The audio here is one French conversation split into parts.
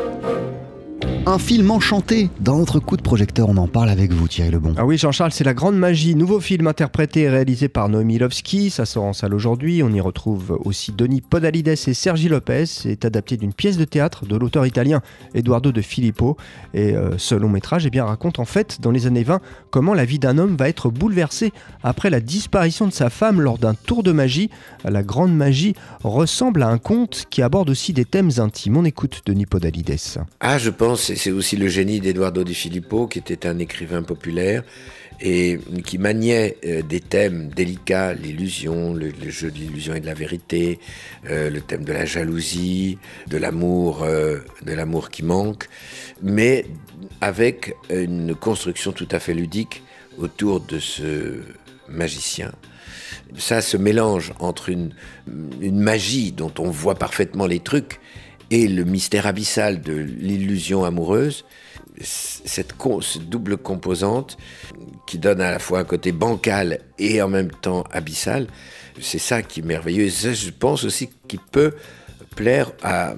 Thank you. Un film enchanté. Dans notre coup de projecteur, on en parle avec vous, Thierry Lebon. Ah oui, Jean-Charles, c'est La Grande Magie, nouveau film interprété et réalisé par Noémie Lovski. Ça sort en salle aujourd'hui. On y retrouve aussi Denis Podalides et Sergi Lopez. C'est adapté d'une pièce de théâtre de l'auteur italien Eduardo de Filippo. Et euh, ce long métrage eh bien, raconte en fait, dans les années 20, comment la vie d'un homme va être bouleversée après la disparition de sa femme lors d'un tour de magie. La Grande Magie ressemble à un conte qui aborde aussi des thèmes intimes. On écoute Denis Podalides. Ah, je pense c'est aussi le génie d'Eduardo Di Filippo, qui était un écrivain populaire et qui maniait euh, des thèmes délicats, l'illusion, le, jeu de l'illusion et de la vérité, euh, le thème de la jalousie, de l'amour, euh, de l'amour qui manque, mais avec une construction tout à fait ludique autour de ce magicien. Ça se mélange entre une, une magie dont on voit parfaitement les trucs et le mystère abyssal de l'illusion amoureuse, cette, double composante qui donne à la fois un côté bancal et en même temps abyssal, c'est ça qui est merveilleux. Et je pense aussi qu'il peut plaire à,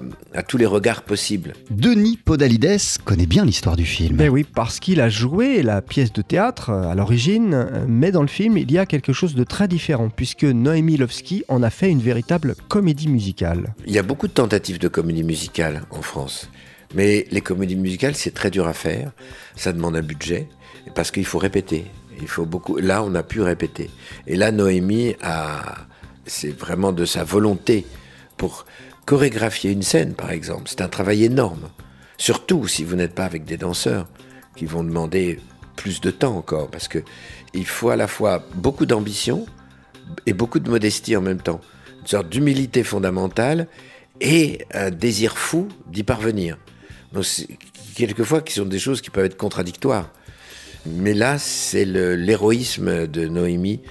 tous les regards possibles. Denis Podalides connaît bien l'histoire du film. Ben oui, parce qu'il a joué la pièce de théâtre euh, à l'origine, mais dans le film, il y a quelque chose de très différent, puisque Noémie Lovski en a fait une véritable comédie musicale. Il y a beaucoup de tentatives de comédie musicale en France. Mais les comédies musicales, c'est très dur à faire. Ça demande un budget, parce qu'il faut répéter. Il faut beaucoup. Là, on a pu répéter. Et là, Noémie a. C'est vraiment de sa volonté pour chorégraphier une scène, par exemple. C'est un travail énorme. Surtout si vous n'êtes pas avec des danseurs qui vont demander plus de temps encore, parce que il faut à la fois beaucoup d'ambition et beaucoup de modestie en même temps. Une sorte d'humilité fondamentale et un désir fou d'y parvenir. Donc, quelquefois, qui sont des choses qui peuvent être contradictoires. Mais là, c'est l'héroïsme de Noémie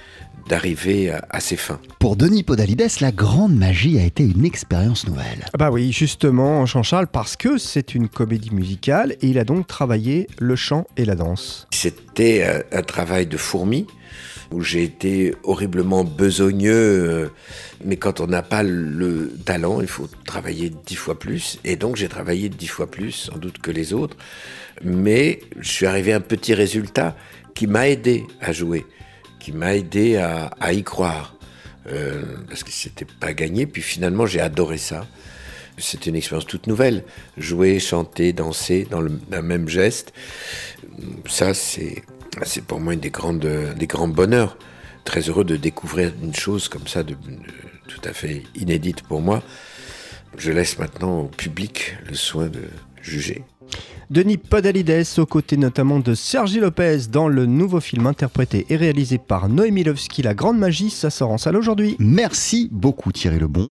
d'arriver à, ses fins. Pour Denis Podalides, la grande magie a été une expérience nouvelle. Bah oui, justement, Jean-Charles, parce que c'est une comédie musicale et il a donc travaillé le chant et la danse. C'était euh, un, travail de fourmi où j'ai été horriblement besogneux, euh, mais quand on n'a pas le talent, il faut travailler dix fois plus, et donc j'ai travaillé dix fois plus, sans doute que les autres, mais je suis arrivé à un petit résultat qui m'a aidé à jouer qui m'a aidé à, y croire. Euh, parce que c'était pas gagné. Puis finalement, j'ai adoré ça. C'était une expérience toute nouvelle. Jouer, chanter, danser dans le, même geste. Ça, c'est, c'est pour moi une des grandes, des grands bonheurs. Très heureux de découvrir une chose comme ça, de, tout à fait inédite pour moi. Je laisse maintenant au public le soin de juger. Denis Podalides, aux côtés notamment de Sergi Lopez dans le nouveau film interprété et réalisé par Noémie Lovski, La Grande Magie, ça sort en salle aujourd'hui. Merci beaucoup Thierry Lebon.